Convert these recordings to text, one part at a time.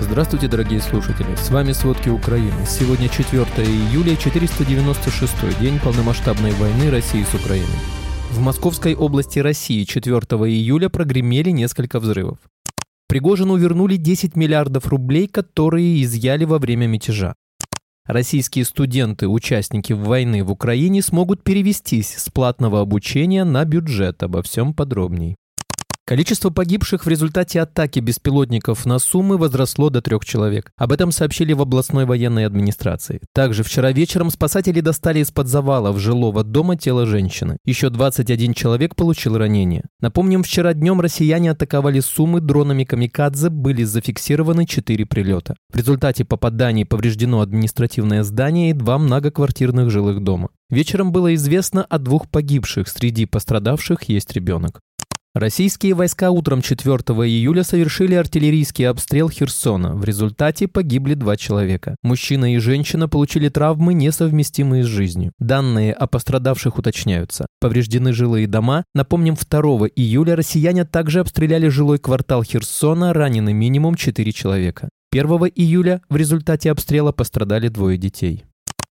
Здравствуйте, дорогие слушатели! С вами «Сводки Украины». Сегодня 4 июля, 496 день полномасштабной войны России с Украиной. В Московской области России 4 июля прогремели несколько взрывов. Пригожину вернули 10 миллиардов рублей, которые изъяли во время мятежа. Российские студенты, участники войны в Украине, смогут перевестись с платного обучения на бюджет. Обо всем подробней. Количество погибших в результате атаки беспилотников на Сумы возросло до трех человек. Об этом сообщили в областной военной администрации. Также вчера вечером спасатели достали из-под завалов жилого дома тело женщины. Еще 21 человек получил ранения. Напомним, вчера днем россияне атаковали Сумы дронами «Камикадзе», были зафиксированы 4 прилета. В результате попаданий повреждено административное здание и два многоквартирных жилых дома. Вечером было известно о двух погибших, среди пострадавших есть ребенок. Российские войска утром 4 июля совершили артиллерийский обстрел Херсона. В результате погибли два человека. Мужчина и женщина получили травмы, несовместимые с жизнью. Данные о пострадавших уточняются. Повреждены жилые дома. Напомним, 2 июля россияне также обстреляли жилой квартал Херсона, ранены минимум 4 человека. 1 июля в результате обстрела пострадали двое детей.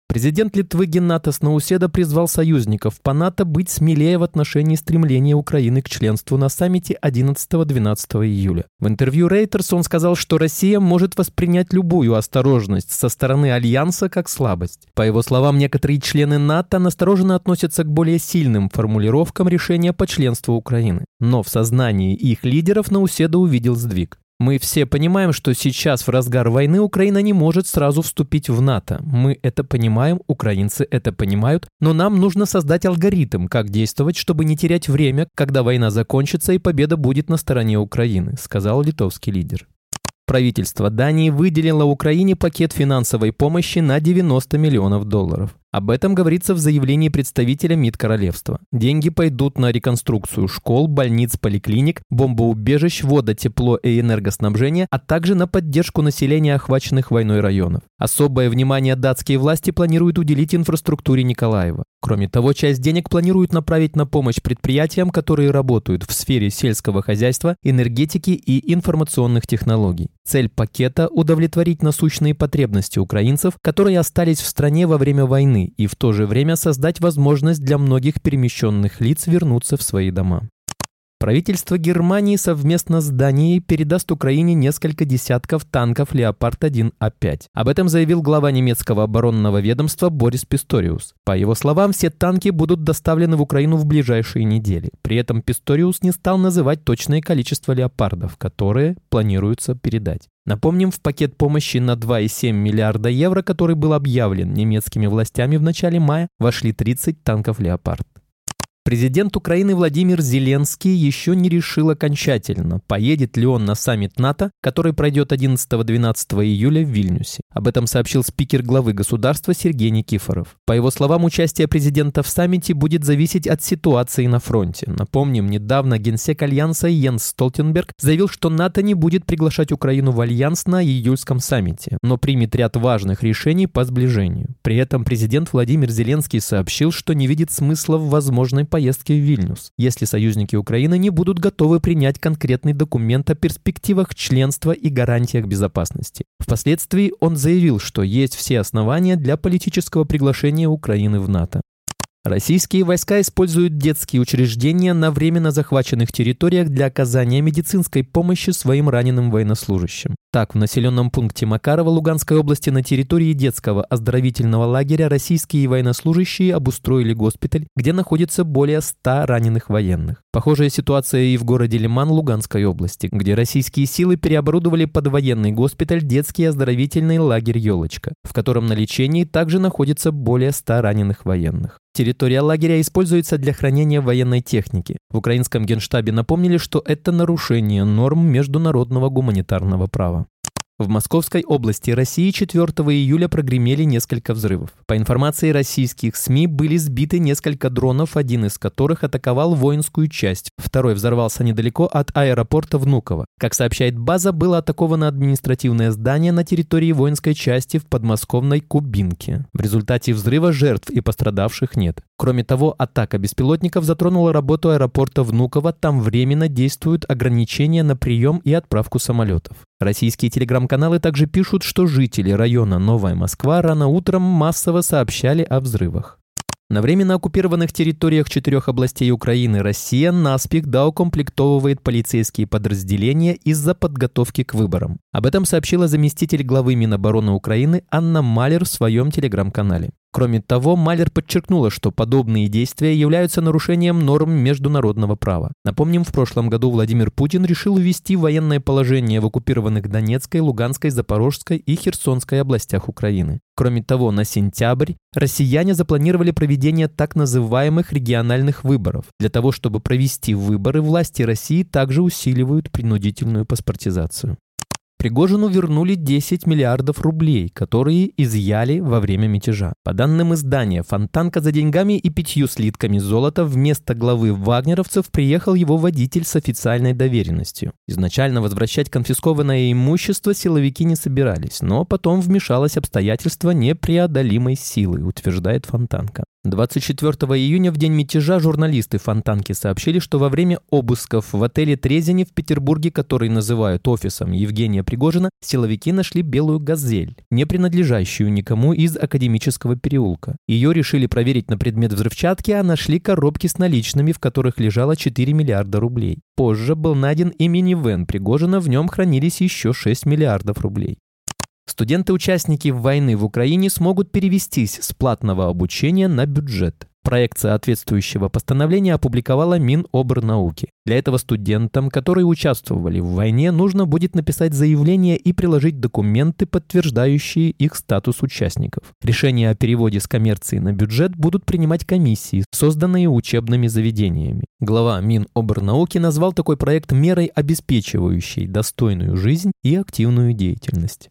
Президент Литвы Геннатас Науседа призвал союзников по НАТО быть смелее в отношении стремления Украины к членству на саммите 11-12 июля. В интервью Рейтерс он сказал, что Россия может воспринять любую осторожность со стороны Альянса как слабость. По его словам, некоторые члены НАТО настороженно относятся к более сильным формулировкам решения по членству Украины. Но в сознании их лидеров Науседа увидел сдвиг. Мы все понимаем, что сейчас в разгар войны Украина не может сразу вступить в НАТО. Мы это понимаем, украинцы это понимают, но нам нужно создать алгоритм, как действовать, чтобы не терять время, когда война закончится и победа будет на стороне Украины, сказал литовский лидер. Правительство Дании выделило Украине пакет финансовой помощи на 90 миллионов долларов. Об этом говорится в заявлении представителя МИД Королевства. Деньги пойдут на реконструкцию школ, больниц, поликлиник, бомбоубежищ, вода, тепло и энергоснабжение, а также на поддержку населения охваченных войной районов. Особое внимание датские власти планируют уделить инфраструктуре Николаева. Кроме того, часть денег планируют направить на помощь предприятиям, которые работают в сфере сельского хозяйства, энергетики и информационных технологий. Цель пакета – удовлетворить насущные потребности украинцев, которые остались в стране во время войны и в то же время создать возможность для многих перемещенных лиц вернуться в свои дома. Правительство Германии совместно с Данией передаст Украине несколько десятков танков «Леопард-1А5». Об этом заявил глава немецкого оборонного ведомства Борис Писториус. По его словам, все танки будут доставлены в Украину в ближайшие недели. При этом Писториус не стал называть точное количество «Леопардов», которые планируется передать. Напомним, в пакет помощи на 2,7 миллиарда евро, который был объявлен немецкими властями в начале мая, вошли 30 танков «Леопард». Президент Украины Владимир Зеленский еще не решил окончательно, поедет ли он на саммит НАТО, который пройдет 11-12 июля в Вильнюсе. Об этом сообщил спикер главы государства Сергей Никифоров. По его словам, участие президента в саммите будет зависеть от ситуации на фронте. Напомним, недавно генсек Альянса Йенс Столтенберг заявил, что НАТО не будет приглашать Украину в Альянс на июльском саммите, но примет ряд важных решений по сближению. При этом президент Владимир Зеленский сообщил, что не видит смысла в возможной поездки в Вильнюс, если союзники Украины не будут готовы принять конкретный документ о перспективах членства и гарантиях безопасности. Впоследствии он заявил, что есть все основания для политического приглашения Украины в НАТО. Российские войска используют детские учреждения на временно захваченных территориях для оказания медицинской помощи своим раненым военнослужащим. Так, в населенном пункте Макарова Луганской области на территории детского оздоровительного лагеря российские военнослужащие обустроили госпиталь, где находится более 100 раненых военных. Похожая ситуация и в городе Лиман Луганской области, где российские силы переоборудовали под военный госпиталь детский оздоровительный лагерь «Елочка», в котором на лечении также находится более 100 раненых военных. Территория лагеря используется для хранения военной техники. В украинском генштабе напомнили, что это нарушение норм международного гуманитарного права. В Московской области России 4 июля прогремели несколько взрывов. По информации российских СМИ, были сбиты несколько дронов, один из которых атаковал воинскую часть, второй взорвался недалеко от аэропорта Внуково. Как сообщает база, было атаковано административное здание на территории воинской части в подмосковной Кубинке. В результате взрыва жертв и пострадавших нет. Кроме того, атака беспилотников затронула работу аэропорта Внуково, там временно действуют ограничения на прием и отправку самолетов. Российские телеграм-каналы также пишут, что жители района Новая Москва рано утром массово сообщали о взрывах. На временно оккупированных территориях четырех областей Украины Россия наспех доукомплектовывает полицейские подразделения из-за подготовки к выборам. Об этом сообщила заместитель главы Минобороны Украины Анна Малер в своем телеграм-канале. Кроме того, Малер подчеркнула, что подобные действия являются нарушением норм международного права. Напомним, в прошлом году Владимир Путин решил ввести военное положение в оккупированных Донецкой, Луганской, Запорожской и Херсонской областях Украины. Кроме того, на сентябрь россияне запланировали проведение так называемых региональных выборов. Для того, чтобы провести выборы, власти России также усиливают принудительную паспортизацию. Пригожину вернули 10 миллиардов рублей, которые изъяли во время мятежа. По данным издания, Фонтанка за деньгами и пятью слитками золота вместо главы вагнеровцев приехал его водитель с официальной доверенностью. Изначально возвращать конфискованное имущество силовики не собирались, но потом вмешалось обстоятельство непреодолимой силы, утверждает Фонтанка. 24 июня в день мятежа журналисты Фонтанки сообщили, что во время обысков в отеле Трезине в Петербурге, который называют офисом Евгения Пригожина, силовики нашли белую «Газель», не принадлежащую никому из академического переулка. Ее решили проверить на предмет взрывчатки, а нашли коробки с наличными, в которых лежало 4 миллиарда рублей. Позже был найден и минивэн Пригожина, в нем хранились еще 6 миллиардов рублей. Студенты-участники войны в Украине смогут перевестись с платного обучения на бюджет. Проект соответствующего постановления опубликовала Минобрнауки. Для этого студентам, которые участвовали в войне, нужно будет написать заявление и приложить документы, подтверждающие их статус участников. Решения о переводе с коммерции на бюджет будут принимать комиссии, созданные учебными заведениями. Глава Минобрнауки назвал такой проект мерой, обеспечивающей достойную жизнь и активную деятельность.